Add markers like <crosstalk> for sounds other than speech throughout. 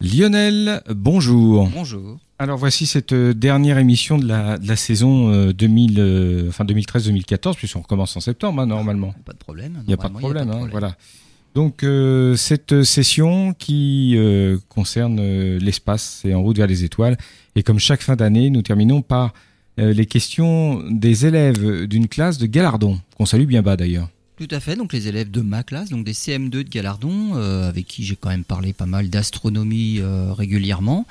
Lionel, bonjour. Bonjour. Alors voici cette euh, dernière émission de la, de la saison euh, 2000, euh, enfin 2013-2014, puisqu'on recommence en septembre hein, normalement. Pas de problème. Il n'y a pas de problème, hein, de voilà. Donc euh, cette session qui euh, concerne euh, l'espace et en route vers les étoiles. Et comme chaque fin d'année, nous terminons par euh, les questions des élèves d'une classe de Galardon, qu'on salue bien bas d'ailleurs. Tout à fait, donc les élèves de ma classe, donc des CM2 de Galardon, euh, avec qui j'ai quand même parlé pas mal d'astronomie euh, régulièrement.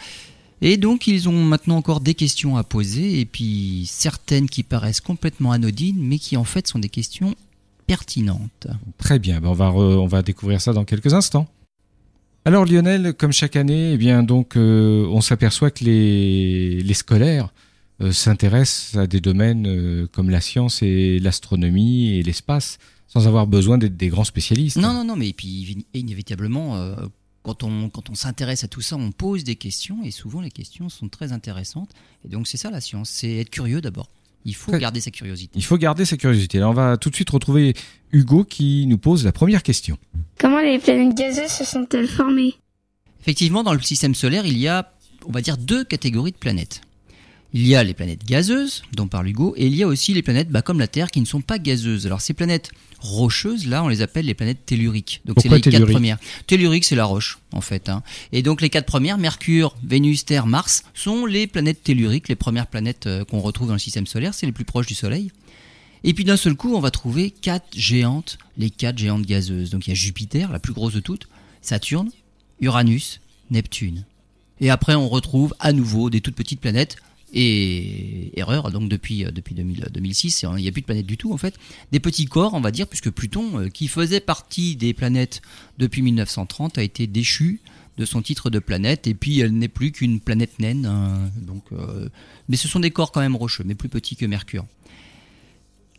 Et donc ils ont maintenant encore des questions à poser, et puis certaines qui paraissent complètement anodines, mais qui en fait sont des questions pertinentes. Très bien, ben on, va découvrir ça dans quelques instants. Alors Lionel, comme chaque année, eh bien donc euh, on s'aperçoit que les, scolaires s'intéressent à des domaines comme la science et l'astronomie et l'espace sans avoir besoin d'être des grands spécialistes. Non, non, non, mais puis inévitablement, euh, quand on, quand on s'intéresse à tout ça, on pose des questions, et souvent les questions sont très intéressantes. Et donc c'est ça la science, c'est être curieux d'abord. Il faut Très- garder sa curiosité. Il faut garder sa curiosité. Alors on va tout de suite retrouver Hugo qui nous pose la première question. Comment les planètes gazeuses se sont-elles formées? Effectivement, dans le système solaire, il y a, on va dire, deux catégories de planètes. Il y a les planètes gazeuses, dont parle Hugo, et il y a aussi les planètes, bah, comme la Terre, qui ne sont pas gazeuses. Alors ces planètes rocheuses, là, on les appelle les planètes telluriques. Donc c'est les quatre premières. Tellurique, c'est la roche, en fait. hein. Et donc les quatre premières, Mercure, Vénus, Terre, Mars, sont les planètes telluriques, les premières planètes euh, qu'on retrouve dans le système solaire, c'est les plus proches du Soleil. Et puis d'un seul coup, on va trouver quatre géantes, les quatre géantes gazeuses. Donc il y a Jupiter, la plus grosse de toutes, Saturne, Uranus, Neptune. Et après, on retrouve à nouveau des toutes petites planètes. Et erreur, donc depuis, euh, depuis 2000, 2006, il n'y a plus de planètes du tout en fait. Des petits corps, on va dire, puisque Pluton, euh, qui faisait partie des planètes depuis 1930, a été déchu de son titre de planète. Et puis, elle n'est plus qu'une planète naine. hein. donc, euh, mais ce sont des corps quand même rocheux, mais plus petits que Mercure.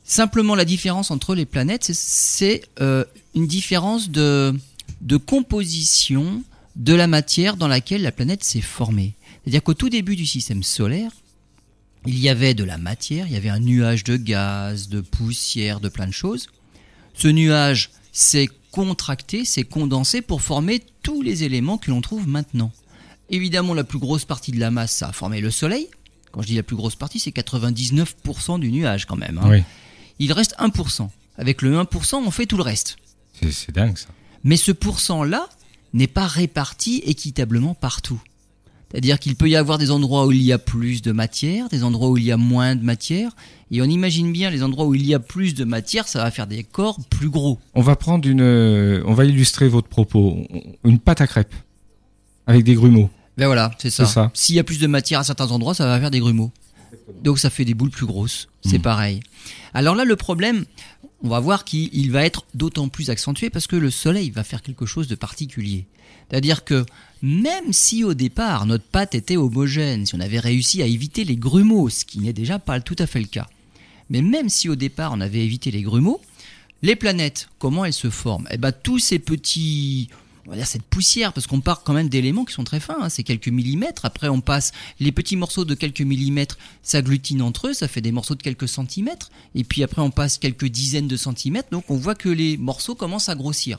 Simplement, la différence entre les planètes, c'est- euh, une différence de, de composition de la matière dans laquelle la planète s'est formée. C'est-à-dire qu'au tout début du système solaire, il y avait de la matière, il y avait un nuage de gaz, de poussière, de plein de choses. Ce nuage s'est contracté, s'est condensé pour former tous les éléments que l'on trouve maintenant. Évidemment, la plus grosse partie de la masse, ça a formé le Soleil. Quand je dis la plus grosse partie, c'est 99% du nuage quand même. hein. Oui, Il reste 1%. Avec le 1%, on fait tout le reste. c'est- c'est dingue ça. Mais ce pourcent-là n'est pas réparti équitablement partout. C'est-à-dire qu'il peut y avoir des endroits où il y a plus de matière, des endroits où il y a moins de matière, et on imagine bien les endroits où il y a plus de matière, ça va faire des corps plus gros. On va prendre une, euh, on va illustrer votre propos. Une pâte à crêpes avec des grumeaux. Ben voilà, c'est ça. C'est ça. S'il y a plus de matière à certains endroits, ça va faire des grumeaux. Donc ça fait des boules plus grosses. C'est Mhm. pareil. Alors là, le problème, on va voir qu'il il va être d'autant plus accentué parce que le Soleil va faire quelque chose de particulier. C'est-à-dire que même si au départ notre pâte était homogène, si on avait réussi à éviter les grumeaux, ce qui n'est déjà pas tout à fait le cas, mais même si au départ on avait évité les grumeaux, les planètes, comment elles se forment? Eh ben tous ces petits, on va dire cette poussière, parce qu'on part quand même d'éléments qui sont très fins, hein, c'est quelques millimètres. Après on passe les petits morceaux de quelques millimètres s'agglutinent entre eux, ça fait des morceaux de quelques centimètres. Et puis après on passe quelques dizaines de centimètres, donc on voit que les morceaux commencent à grossir.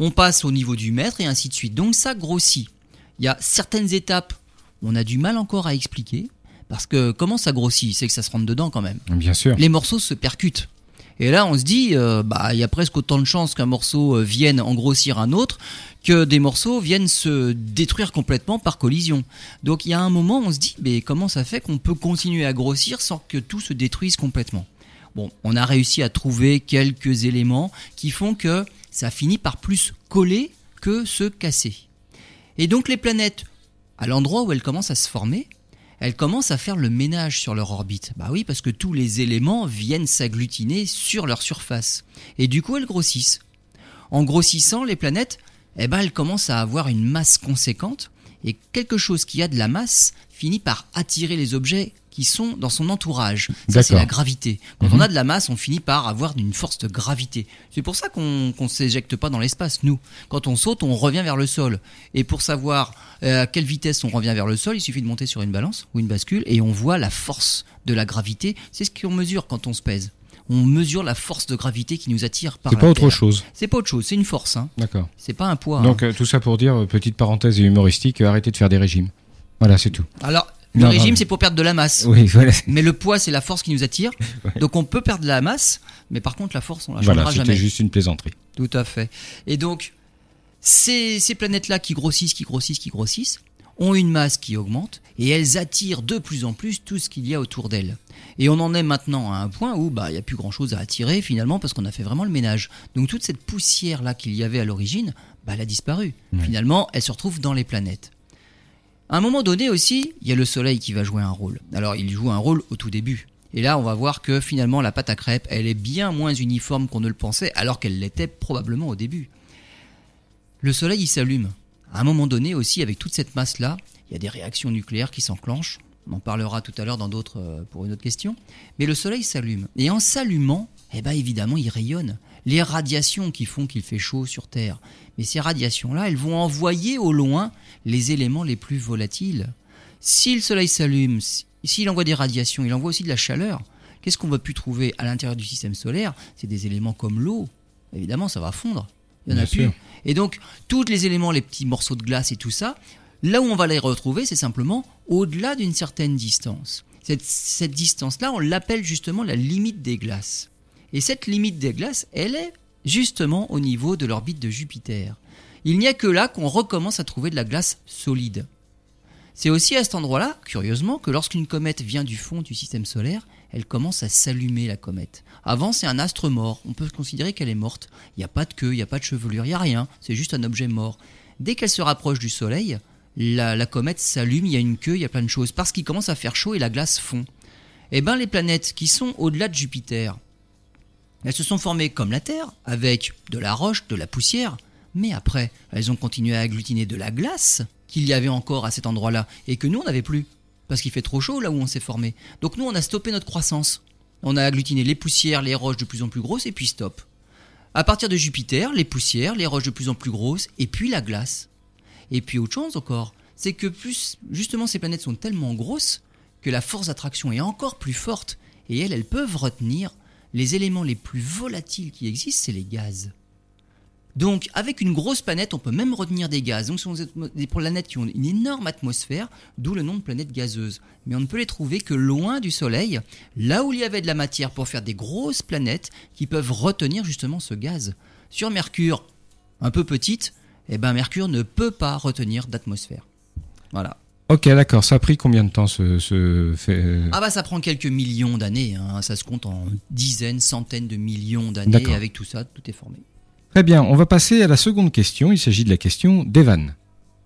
On passe au niveau du mètre et ainsi de suite. Donc ça grossit. Il y a certaines étapes, on a du mal encore à expliquer. Parce que comment ça grossit? C'est que ça se rentre dedans quand même Bien sûr. les morceaux se percutent. Et là, on se dit, euh, bah, il y a presque autant de chances qu'un morceau euh, vienne en grossir un autre que des morceaux viennent se détruire complètement par collision. Donc, il y a un moment, on se dit, mais comment ça fait qu'on peut continuer à grossir sans que tout se détruise complètement? Bon, on a réussi à trouver quelques éléments qui font que ça finit par plus coller que se casser. Et donc, les planètes, à l'endroit où elles commencent à se former, elles commencent à faire le ménage sur leur orbite. Bah oui, parce que tous les éléments viennent s'agglutiner sur leur surface. Et du coup, elles grossissent. En grossissant, les planètes, eh ben, elles commencent à avoir une masse conséquente. Et quelque chose qui a de la masse finit par attirer les objets qui sont dans son entourage. Ça, c'est la gravité. Quand Mhm. on a de la masse, on finit par avoir une force de gravité. C'est pour ça qu'on qu'on s'éjecte pas dans l'espace, nous. Quand on saute, on revient vers le sol. Et pour savoir euh, à quelle vitesse on revient vers le sol, il suffit de monter sur une balance ou une bascule et on voit la force de la gravité. C'est ce qu'on mesure quand on se pèse. on mesure la force de gravité qui nous attire par C'est pas autre chose. C'est pas autre chose, c'est une force. Hein. D'accord. C'est pas un poids. Donc hein. euh, tout ça pour dire, euh, petite parenthèse et humoristique, arrêtez de faire des régimes. Voilà, c'est tout. Alors, le Non, régime, c'est pour perdre de la masse. Oui, voilà. Mais le poids, c'est la force qui nous attire. <laughs> Donc on peut perdre de la masse, mais par contre la force, on la changera Voilà, c'était jamais. juste une plaisanterie. Tout à fait. Et donc, ces, ces planètes-là qui grossissent, qui grossissent, qui grossissent, ont une masse qui augmente et elles attirent de plus en plus tout ce qu'il y a autour d'elles. Et on en est maintenant à un point où bah, il n'y a plus grand-chose à attirer finalement parce qu'on a fait vraiment le ménage. Donc toute cette poussière-là qu'il y avait à l'origine, bah, elle a disparu. Finalement, elle se retrouve dans les planètes. À un moment donné aussi, il y a le Soleil qui va jouer un rôle. Alors il joue un rôle au tout début. Et là, on va voir que finalement, la pâte à crêpes, elle est bien moins uniforme qu'on ne le pensait, alors qu'elle l'était probablement au début. Le Soleil, il s'allume. À un moment donné aussi, avec toute cette masse-là, il y a des réactions nucléaires qui s'enclenchent. On en parlera tout à l'heure dans euh, pour une autre question. Mais le Soleil s'allume. Et en s'allumant, eh ben évidemment, il rayonne. Les radiations qui font qu'il fait chaud sur Terre. Mais ces radiations-là, elles vont envoyer au loin les éléments les plus volatiles. Si le Soleil s'allume, si- s'il envoie des radiations, il envoie aussi de la chaleur. Qu'est-ce qu'on va plus trouver à l'intérieur du système solaire? C'est des éléments comme l'eau. Évidemment, ça va fondre. Il y en Bien a plus. Et donc, tous les éléments, les petits morceaux de glace et tout ça, là où on va les retrouver, c'est simplement au-delà d'une certaine distance. Cette, cette distance-là, on l'appelle justement la limite des glaces. Et cette limite des glaces, elle est justement au niveau de l'orbite de Jupiter. Il n'y a que là qu'on recommence à trouver de la glace solide. C'est aussi à cet endroit-là, curieusement, que lorsqu'une comète vient du fond du système solaire, elle commence à s'allumer, la comète. Avant, c'est un astre mort. On peut considérer qu'elle est morte. Il n'y a pas de queue, il n'y a pas de chevelure, il n'y a rien. C'est juste un objet mort. Dès qu'elle se rapproche du Soleil, la, la comète s'allume, il y a une queue, il y a plein de choses. Parce qu'il commence à faire chaud et la glace fond. Eh bien, les planètes qui sont au-delà de Jupiter, elles se sont formées comme la Terre, avec de la roche, de la poussière, mais après, elles ont continué à agglutiner de la glace qu'il y avait encore à cet endroit-là, et que nous, on n'avait plus, parce qu'il fait trop chaud là où on s'est formé. Donc nous, on a stoppé notre croissance. On a agglutiné les poussières, les roches de plus en plus grosses, et puis stop. À partir de Jupiter, les poussières, les roches de plus en plus grosses, et puis la glace. Et puis autre chose encore, c'est que plus justement ces planètes sont tellement grosses que la force d'attraction est encore plus forte, et elles, elles peuvent retenir les éléments les plus volatiles qui existent, c'est les gaz. Donc, avec une grosse planète, on peut même retenir des gaz. Donc, ce sont des planètes qui ont une énorme atmosphère, d'où le nom de planètes gazeuses. Mais on ne peut les trouver que loin du Soleil, là où il y avait de la matière pour faire des grosses planètes qui peuvent retenir justement ce gaz. Sur Mercure, un peu petite, eh ben Mercure ne peut pas retenir d'atmosphère. Voilà. Ok, d'accord. Ça a pris combien de temps ce, ce fait euh, Ah bah ça prend quelques millions d'années, hein. ça se compte en dizaines, centaines de millions d'années, avec tout ça, tout est formé. Très bien, on va passer à la seconde question. Il s'agit de la question d'Evan.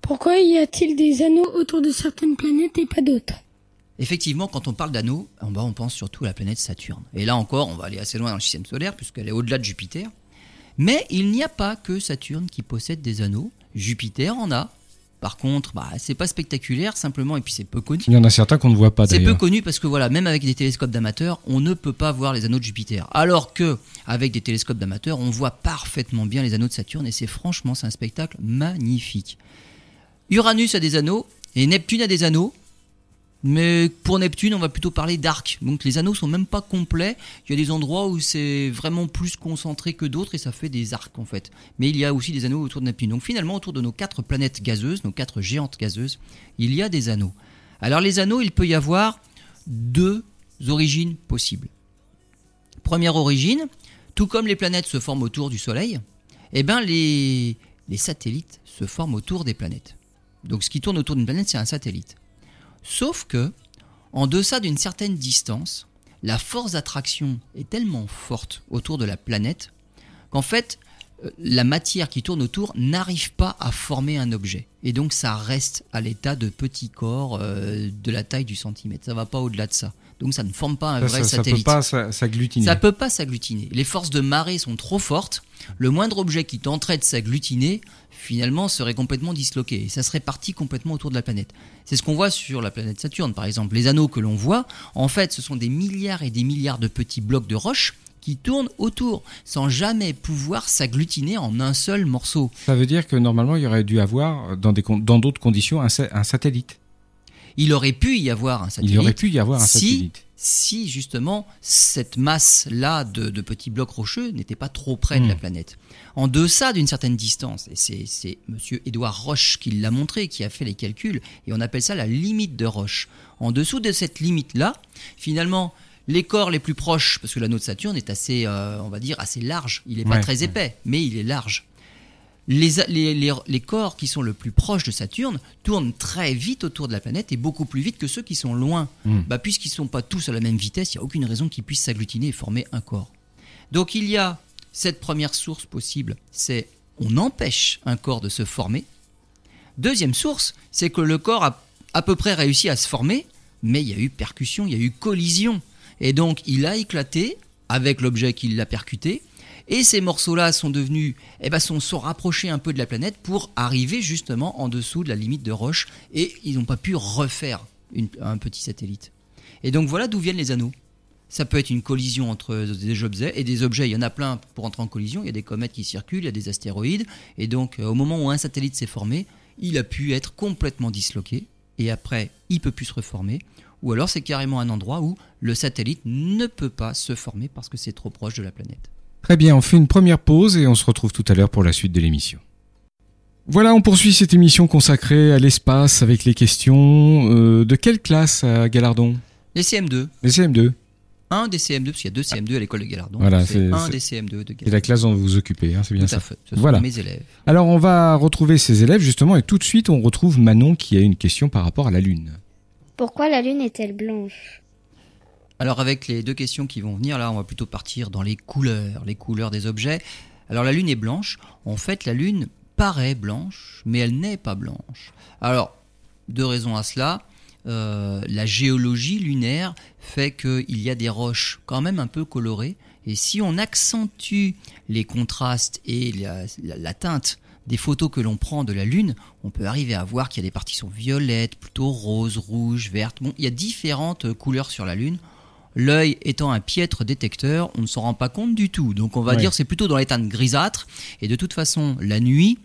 Pourquoi y a-t-il des anneaux autour de certaines planètes et pas d'autres? Effectivement, quand on parle d'anneaux, on pense surtout à la planète Saturne. Et là encore, on va aller assez loin dans le système solaire, puisqu'elle est au-delà de Jupiter. Mais il n'y a pas que Saturne qui possède des anneaux. Jupiter en a. Par contre, bah, c'est pas spectaculaire, simplement, et puis c'est peu connu. Il y en a certains qu'on ne voit pas C'est peu connu parce que voilà, même avec des télescopes d'amateurs, on ne peut pas voir les anneaux de Jupiter. Alors que avec des télescopes d'amateurs, on voit parfaitement bien les anneaux de Saturne et c'est franchement c'est un spectacle magnifique. Uranus a des anneaux et Neptune a des anneaux. Mais pour Neptune, on va plutôt parler d'arcs. Donc les anneaux sont même pas complets. Il y a des endroits où c'est vraiment plus concentré que d'autres et ça fait des arcs en fait. Mais il y a aussi des anneaux autour de Neptune. Donc finalement, autour de nos quatre planètes gazeuses, nos quatre géantes gazeuses, il y a des anneaux. Alors les anneaux, il peut y avoir deux origines possibles. Première origine, tout comme les planètes se forment autour du Soleil, eh ben les satellites se forment autour des planètes. Donc ce qui tourne autour d'une planète, c'est un satellite. Sauf que, en deçà d'une certaine distance, la force d'attraction est tellement forte autour de la planète qu'en fait, la matière qui tourne autour n'arrive pas à former un objet. Et donc ça reste à l'état de petit corps euh, de la taille du centimètre. Ça va pas au-delà de ça. Donc ça ne forme pas un Ça, vrai ça, ça peut satellite. pas s'a- s'agglutiner. Ça peut pas s'agglutiner. Les forces de marée sont trop fortes. Le moindre objet qui tenterait de s'agglutiner, finalement, serait complètement disloqué. Et ça serait parti complètement autour de la planète. C'est ce qu'on voit sur la planète Saturne, par exemple. Les anneaux que l'on voit, en fait, ce sont des milliards et des milliards de petits blocs de roches qui tournent autour, sans jamais pouvoir s'agglutiner en un seul morceau. Ça veut dire que normalement, il y aurait dû avoir, dans des con- dans d'autres conditions, un, sa- un satellite. Il aurait pu y avoir un satellite. Il aurait pu y avoir un si satellite. si justement cette masse-là de, de petits blocs rocheux n'était pas trop près de la Mm. planète. En deçà d'une certaine distance, et c'est- c'est monsieur Édouard Roche qui l'a montré, qui a fait les calculs, et on appelle ça la limite de Roche. En dessous de cette limite-là, finalement, les corps les plus proches, parce que l'anneau de Saturne est assez, euh, on va dire, assez large, il n'est pas très ouais. épais, mais il est large. Les, les, les- les corps qui sont le plus proches de Saturne tournent très vite autour de la planète et beaucoup plus vite que ceux qui sont loin. Mm. Bah, Puisqu'ils ne sont pas tous à la même vitesse, il n'y a aucune raison qu'ils puissent s'agglutiner et former un corps. Donc il y a cette première source possible, c'est on empêche un corps de se former. Deuxième source, c'est que le corps a à peu près réussi à se former, mais il y a eu percussion, il y a eu collision. Et donc il a éclaté avec l'objet qui l'a percuté. Et ces morceaux-là sont devenus, eh ben, sont, sont rapprochés un peu de la planète pour arriver justement en dessous de la limite de Roche. Et ils n'ont pas pu refaire un petit satellite. Et donc voilà d'où viennent les anneaux. Ça peut être une collision entre des objets et des objets. Il y en a plein pour entrer en collision. Il y a des comètes qui circulent, il y a des astéroïdes. Et donc, euh, au moment où un satellite s'est formé, il a pu être complètement disloqué. Et après, il peut plus se reformer. Ou alors, c'est carrément un endroit où le satellite ne peut pas se former parce que c'est trop proche de la planète. Très bien, on fait une première pause et on se retrouve tout à l'heure pour la suite de l'émission. Voilà, on poursuit cette émission consacrée à l'espace avec les questions euh, de quelle classe à Galardon? Les CM2. Les CM2. Un des CM2, parce qu'il y a deux CM2 à l'école de Galardon. Voilà, c'est un c'est- des CM2 de la classe dont vous vous occupez, hein, c'est bien Tout ça. à fait. Ce sont Voilà. mes élèves. Alors on va retrouver ces élèves justement et tout de suite on retrouve Manon qui a une question par rapport à la Lune. Pourquoi la lune est-elle blanche? Alors avec les deux questions qui vont venir, là on va plutôt partir dans les couleurs, les couleurs des objets. Alors la Lune est blanche. En fait la Lune paraît blanche, mais elle n'est pas blanche. Alors, deux raisons à cela. Euh, la géologie lunaire fait qu'il y a des roches quand même un peu colorées. Et si on accentue les contrastes et la, la- la teinte des photos que l'on prend de la Lune, on peut arriver à voir qu'il y a des parties qui sont violettes, plutôt roses, rouges, vertes. Bon, il y a différentes couleurs sur la Lune. L'œil étant un piètre détecteur, on ne s'en rend pas compte du tout. Donc on va Ouais. dire c'est plutôt dans les teintes grisâtres. Et de toute façon, la nuit,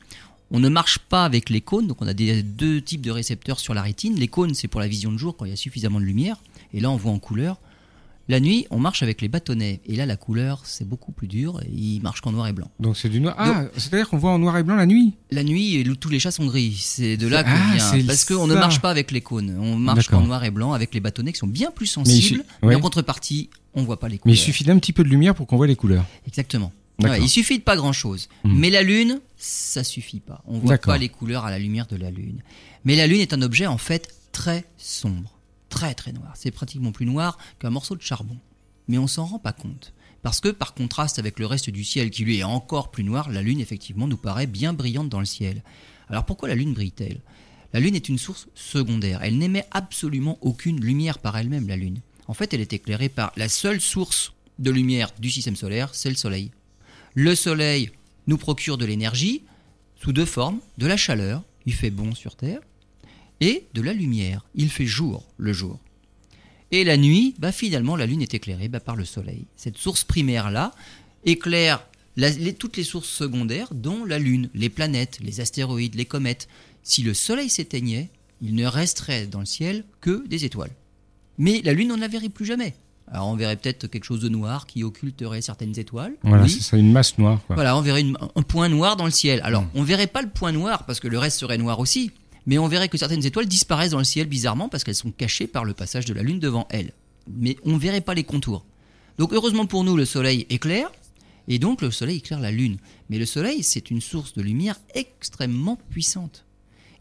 on ne marche pas avec les cônes. Donc on a des, deux types de récepteurs sur la rétine. Les cônes, c'est pour la vision de jour quand il y a suffisamment de lumière. Et là, on voit en couleur. La nuit, on marche avec les bâtonnets. Et là, la couleur, c'est beaucoup plus dur. Et il marche qu'en noir et blanc. Donc c'est du noir. Ah, c'est-à-dire qu'on voit en noir et blanc la nuit La nuit, tous les chats sont gris. C'est de là qu'on ah, vient. Parce qu'on ne marche pas avec les cônes. On marche en noir et blanc avec les bâtonnets qui sont bien plus Mais sensibles. Mais, ouais. en contrepartie, on voit pas les Mais couleurs. il suffit d'un petit peu de lumière pour qu'on voit les couleurs. Exactement. Ouais, il suffit de pas grand chose. Mhm. Mais la Lune, ça suffit pas. On voit pas les couleurs à la lumière de la Lune. Mais la Lune est un objet en fait très sombre. Très très noir. C'est pratiquement plus noir qu'un morceau de charbon. Mais on s'en rend pas compte. Parce que par contraste avec le reste du ciel qui lui est encore plus noir, la Lune effectivement nous paraît bien brillante dans le ciel. Alors pourquoi la Lune brille-t-elle? La Lune est une source secondaire. Elle n'émet absolument aucune lumière par elle-même, la Lune. En fait, elle est éclairée par la seule source de lumière du système solaire, c'est le Soleil. Le Soleil nous procure de l'énergie sous deux formes, de la chaleur, il fait bon sur Terre, et de la lumière, il fait jour le jour. Et la nuit, bah finalement, la Lune est éclairée bah, par le Soleil. Cette source primaire-là éclaire la- les- toutes les sources secondaires, dont la Lune, les planètes, les astéroïdes, les comètes. Si le Soleil s'éteignait, il ne resterait dans le ciel que des étoiles. Mais la Lune, on ne la verrait plus jamais. Alors on verrait peut-être quelque chose de noir qui occulterait certaines étoiles. Voilà, oui. c'est ça, une masse noire. Quoi. Voilà, on verrait une- un point noir dans le ciel. Alors, Mm. on verrait pas le point noir parce que le reste serait noir aussi, mais on verrait que certaines étoiles disparaissent dans le ciel bizarrement parce qu'elles sont cachées par le passage de la Lune devant elles. Mais on verrait pas les contours. Donc, heureusement pour nous, le Soleil éclaire, et donc le Soleil éclaire la Lune. Mais le Soleil, c'est une source de lumière extrêmement puissante.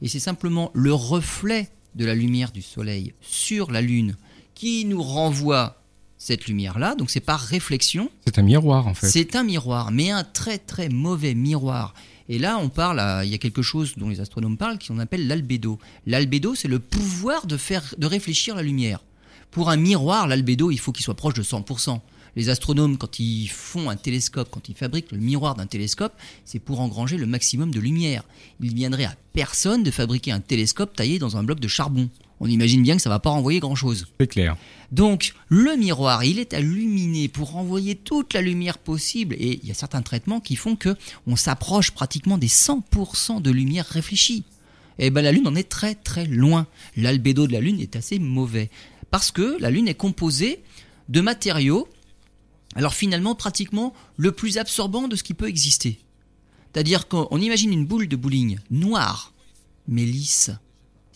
Et c'est simplement le reflet de la lumière du Soleil sur la Lune qui nous renvoie cette lumière-là. Donc, c'est par réflexion. C'est un miroir en fait. C'est un miroir, mais un très très mauvais miroir. Et là, on parle, il y a quelque chose dont les astronomes parlent, qui on appelle l'albédo. L'albédo, c'est le pouvoir de faire, de réfléchir la lumière. Pour un miroir, l'albédo, il faut qu'il soit proche de 100%. Les astronomes, quand ils font un télescope, quand ils fabriquent le miroir d'un télescope, c'est pour engranger le maximum de lumière. Il viendrait à personne de fabriquer un télescope taillé dans un bloc de charbon. On imagine bien que ça va pas renvoyer grand-chose. C'est clair. Donc, le miroir, il est à luminer pour renvoyer toute la lumière possible. Et il y a certains traitements qui font que on s'approche pratiquement des 100% de lumière réfléchie. Et ben, la Lune en est très très loin. L'albédo de la Lune est assez mauvais. Parce que la Lune est composée de matériaux, alors finalement pratiquement le plus absorbant de ce qui peut exister. C'est-à-dire qu'on imagine une boule de bowling noire, mais lisse.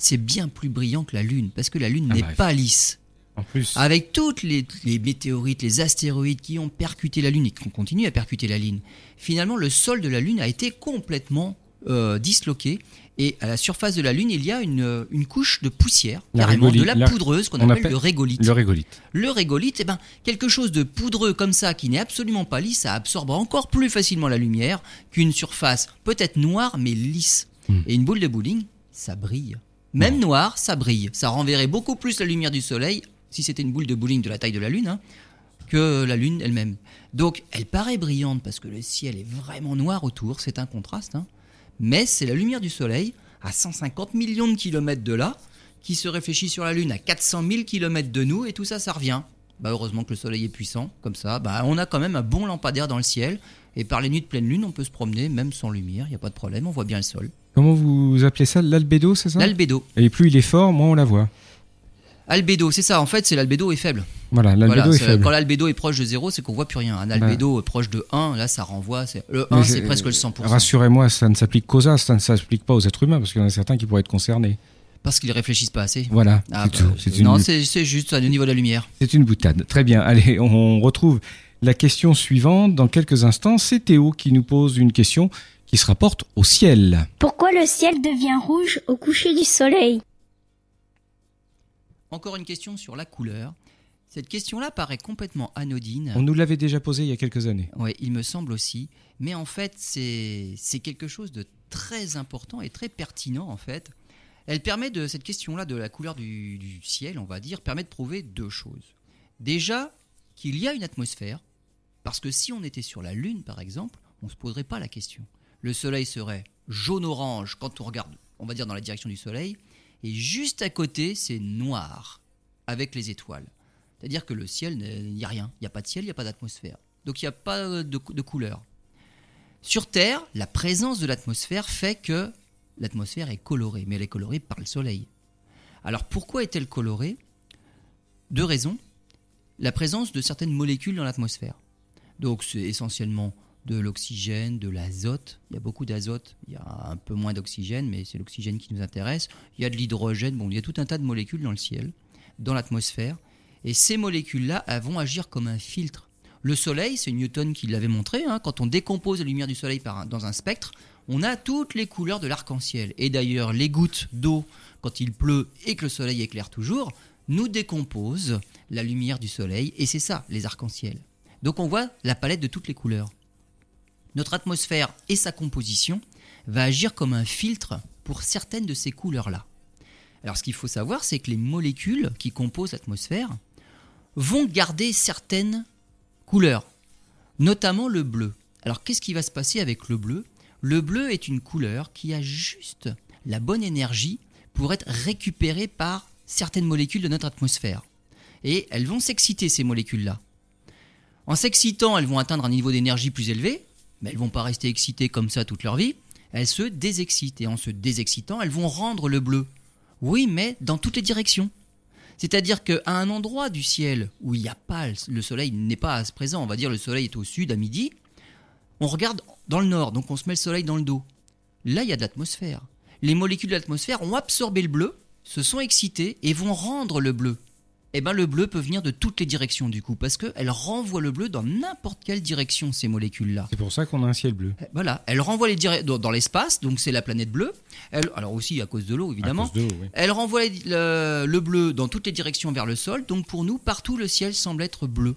C'est bien plus brillant que la Lune, parce que la Lune Ah n'est bah, pas lisse. En plus, Avec toutes les, les météorites, les astéroïdes qui ont percuté la Lune et qui continuent à percuter la Lune, finalement le sol de la Lune a été complètement euh, disloqué. Et à la surface de la Lune, il y a une, une couche de poussière, La carrément, de la la- poudreuse qu'on on appelle, appelle le régolithe. le régolithe. Le régolithe, eh ben, quelque chose de poudreux comme ça, qui n'est absolument pas lisse, ça absorbe encore plus facilement la lumière qu'une surface peut-être noire mais lisse. Hmm. Et une boule de bowling, ça brille. Même noir, ça brille. Ça renverrait beaucoup plus la lumière du soleil, si c'était une boule de bowling de la taille de la Lune, hein, que la Lune elle-même. Donc, elle paraît brillante parce que le ciel est vraiment noir autour, c'est un contraste. hein. Mais c'est la lumière du soleil à 150 millions de kilomètres de là qui se réfléchit sur la Lune à 400 000 kilomètres de nous et tout ça, ça revient. Bah heureusement que le soleil est puissant, comme ça, bah on a quand même un bon lampadaire dans le ciel. Et par les nuits de pleine lune, on peut se promener même sans lumière, il n'y a pas de problème, on voit bien le sol. Comment vous appelez ça? L'albédo, c'est ça? L'albédo. Et plus il est fort, moins on la voit. Albédo, c'est ça, en fait, c'est l'albédo est faible. Voilà, l'albédo Voilà, est faible. Quand l'albédo est proche de 0, c'est qu'on voit plus rien. Un albédo proche de 1, là, ça renvoie. Le 1, Mais c'est presque le 100%. Rassurez-moi, ça ne s'applique qu'aux as, ça ne s'applique pas aux êtres humains, parce qu'il y en a certains qui pourraient être concernés. Parce qu'ils réfléchissent pas assez. Voilà, Ah, c'est bah, tout. C'est une, non, c'est juste au niveau de la lumière. c'est une boutade. Très bien, allez, on retrouve la question suivante dans quelques instants. C'est Théo qui nous pose une question qui se rapporte au ciel. Pourquoi le ciel devient rouge au coucher du soleil Encore une question sur la couleur. Cette question-là paraît complètement anodine. On nous l'avait déjà posé il y a quelques années. Oui, il me semble aussi. Mais en fait, c'est c'est quelque chose de très important et très pertinent, en fait. Elle permet de, cette question-là de la couleur du, du ciel, on va dire, permet de prouver deux choses. Déjà, qu'il y a une atmosphère, parce que si on était sur la Lune, par exemple, on ne se poserait pas la question. Le soleil serait jaune-orange quand on regarde, on va dire, dans la direction du soleil, et juste à côté, c'est noir, avec les étoiles. C'est-à-dire que le ciel, il n'y a rien. Il n'y a pas de ciel, il n'y a pas d'atmosphère. Donc il n'y a pas de, de couleur. Sur Terre, la présence de l'atmosphère fait que l'atmosphère est colorée, mais elle est colorée par le soleil. Alors pourquoi est-elle colorée? Deux raisons. La présence de certaines molécules dans l'atmosphère. Donc c'est essentiellement de l'oxygène, de l'azote. Il y a beaucoup d'azote, il y a un peu moins d'oxygène, mais c'est l'oxygène qui nous intéresse. Il y a de l'hydrogène, bon, il y a tout un tas de molécules dans le ciel, dans l'atmosphère. Et ces molécules-là, vont agir comme un filtre. Le Soleil, c'est Newton qui l'avait montré, hein, quand on décompose la lumière du Soleil dans un spectre, on a toutes les couleurs de l'arc-en-ciel. Et d'ailleurs, les gouttes d'eau, quand il pleut et que le Soleil éclaire toujours, nous décomposent la lumière du Soleil, et c'est ça, les arcs-en-ciel. Donc on voit la palette de toutes les couleurs. Notre atmosphère et sa composition va agir comme un filtre pour certaines de ces couleurs-là. Alors ce qu'il faut savoir, c'est que les molécules qui composent l'atmosphère vont garder certaines couleurs, notamment le bleu. Alors qu'est-ce qui va se passer avec le bleu? Le bleu est une couleur qui a juste la bonne énergie pour être récupérée par certaines molécules de notre atmosphère. Et elles vont s'exciter, ces molécules-là. En s'excitant, elles vont atteindre un niveau d'énergie plus élevé, mais elles vont pas rester excitées comme ça toute leur vie. Elles se désexcitent et en se désexcitant, elles vont rendre le bleu. Oui, mais dans toutes les directions. C'est-à-dire qu'à un endroit du ciel où il n'y a pas le soleil n'est pas présent, on va dire le soleil est au sud à midi, on regarde dans le nord, donc on se met le soleil dans le dos. Là, il y a de l'atmosphère. Les molécules de l'atmosphère ont absorbé le bleu, se sont excitées et vont rendre le bleu. Eh ben le bleu peut venir de toutes les directions du coup, parce qu'elles renvoient le bleu dans n'importe quelle direction, ces molécules-là. C'est pour ça qu'on a un ciel bleu. Eh, Voilà, elles renvoient les dire- dans, dans l'espace, donc c'est la planète bleue. Elle, alors aussi à cause de l'eau, évidemment. À cause de l'eau, oui. Elle renvoie le bleu dans toutes les directions vers le sol, donc pour nous, partout le ciel semble être bleu.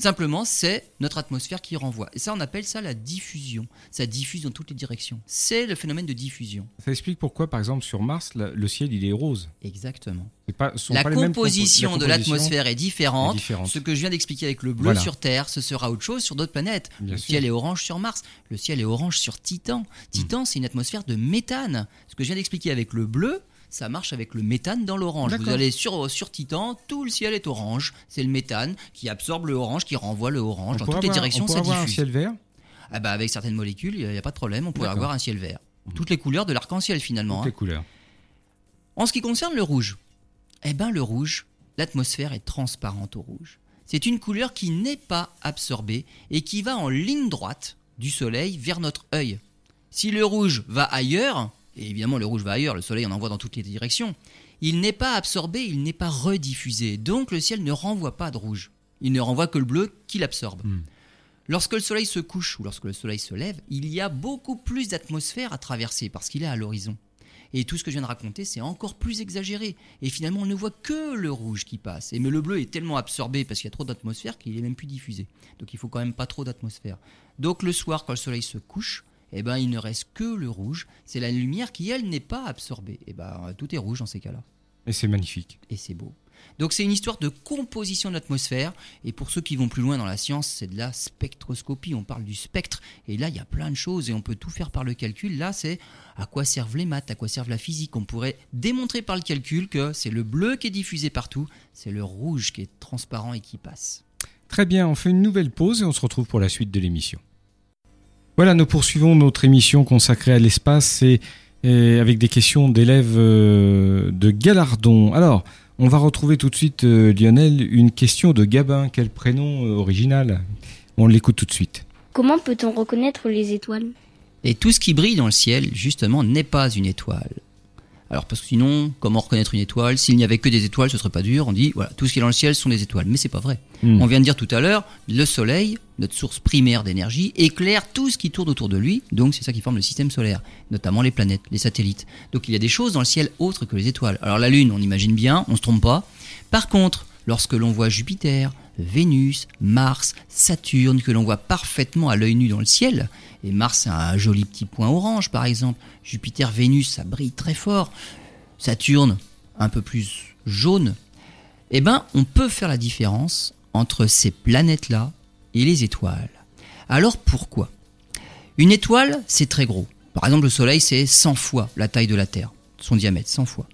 Simplement, c'est notre atmosphère qui renvoie. Et ça, on appelle ça la diffusion. Ça diffuse dans toutes les directions. C'est le phénomène de diffusion. Ça explique pourquoi, par exemple, sur Mars, le ciel il est rose. Exactement. Pas, La pas composition de l'atmosphère est différente. est différente. Ce que je viens d'expliquer avec le bleu Voilà. sur Terre, ce sera autre chose sur d'autres planètes. Bien le sûr. ciel est orange sur Mars. Le ciel est orange sur Titan. Titan, c'est une atmosphère de méthane. Ce que je viens d'expliquer avec le bleu, ça marche avec le méthane dans l'orange. Vous allez sur, sur Titan, tout le ciel est orange. C'est le méthane qui absorbe le orange, qui renvoie le orange. On Dans toutes les directions, on ça pourrait avoir un ciel vert Ah bah, avec certaines molécules, il n'y a, pas de problème. On pourrait avoir un ciel vert. Toutes les couleurs de l'arc-en-ciel finalement. Toutes hein. les couleurs. En ce qui concerne le rouge, eh ben le rouge, l'atmosphère est transparente au rouge. C'est une couleur qui n'est pas absorbée et qui va en ligne droite du soleil vers notre œil. Si le rouge va ailleurs, et évidemment le rouge va ailleurs, le soleil en envoie dans toutes les directions, il n'est pas absorbé, il n'est pas rediffusé. Donc le ciel ne renvoie pas de rouge. Il ne renvoie que le bleu qu'il absorbe. Hmm. Lorsque le soleil se couche ou lorsque le soleil se lève, il y a beaucoup plus d'atmosphère à traverser parce qu'il est à l'horizon. Et tout ce que je viens de raconter, c'est encore plus exagéré. Et finalement, on ne voit que le rouge qui passe. Et mais le bleu est tellement absorbé parce qu'il y a trop d'atmosphère qu'il est même plus diffusé. Donc il faut quand même pas trop d'atmosphère. Donc le soir, quand le soleil se couche, eh ben, il ne reste que le rouge. C'est la lumière qui, elle, n'est pas absorbée. Et ben, tout est rouge dans ces cas-là. Et c'est magnifique. Et c'est beau. Donc c'est une histoire de composition de l'atmosphère. Et pour ceux qui vont plus loin dans la science, c'est de la spectroscopie. On parle du spectre. Et là, il y a plein de choses et on peut tout faire par le calcul. Là, c'est à quoi servent les maths, à quoi servent la physique. On pourrait démontrer par le calcul que c'est le bleu qui est diffusé partout, c'est le rouge qui est transparent et qui passe. Très bien, on fait une nouvelle pause et on se retrouve pour la suite de l'émission. Voilà, nous poursuivons notre émission consacrée à l'espace et, et avec des questions d'élèves euh, de Galardon. Alors, on va retrouver tout de suite, euh, Lionel, une question de Gabin. Quel prénom euh, original? On l'écoute tout de suite. Comment peut-on reconnaître les étoiles? Et tout ce qui brille dans le ciel, justement, n'est pas une étoile. Alors, parce que sinon, comment reconnaître une étoile? S'il n'y avait que des étoiles, ce serait pas dur. On dit, voilà, tout ce qui est dans le ciel sont des étoiles. Mais c'est pas vrai. Hmm. On vient de dire tout à l'heure, le Soleil, notre source primaire d'énergie, éclaire tout ce qui tourne autour de lui. Donc, c'est ça qui forme le système solaire, notamment les planètes, les satellites. Donc, il y a des choses dans le ciel autres que les étoiles. Alors, la Lune, on imagine bien, on se trompe pas. Par contre, lorsque l'on voit Jupiter, Vénus, Mars, Saturne, que l'on voit parfaitement à l'œil nu dans le ciel, et Mars a un joli petit point orange par exemple, Jupiter, Vénus, ça brille très fort, Saturne, un peu plus jaune, eh ben, on peut faire la différence entre ces planètes-là et les étoiles. Alors pourquoi? Une étoile, c'est très gros. Par exemple, le Soleil, c'est 100 fois la taille de la Terre, son diamètre, 100 fois.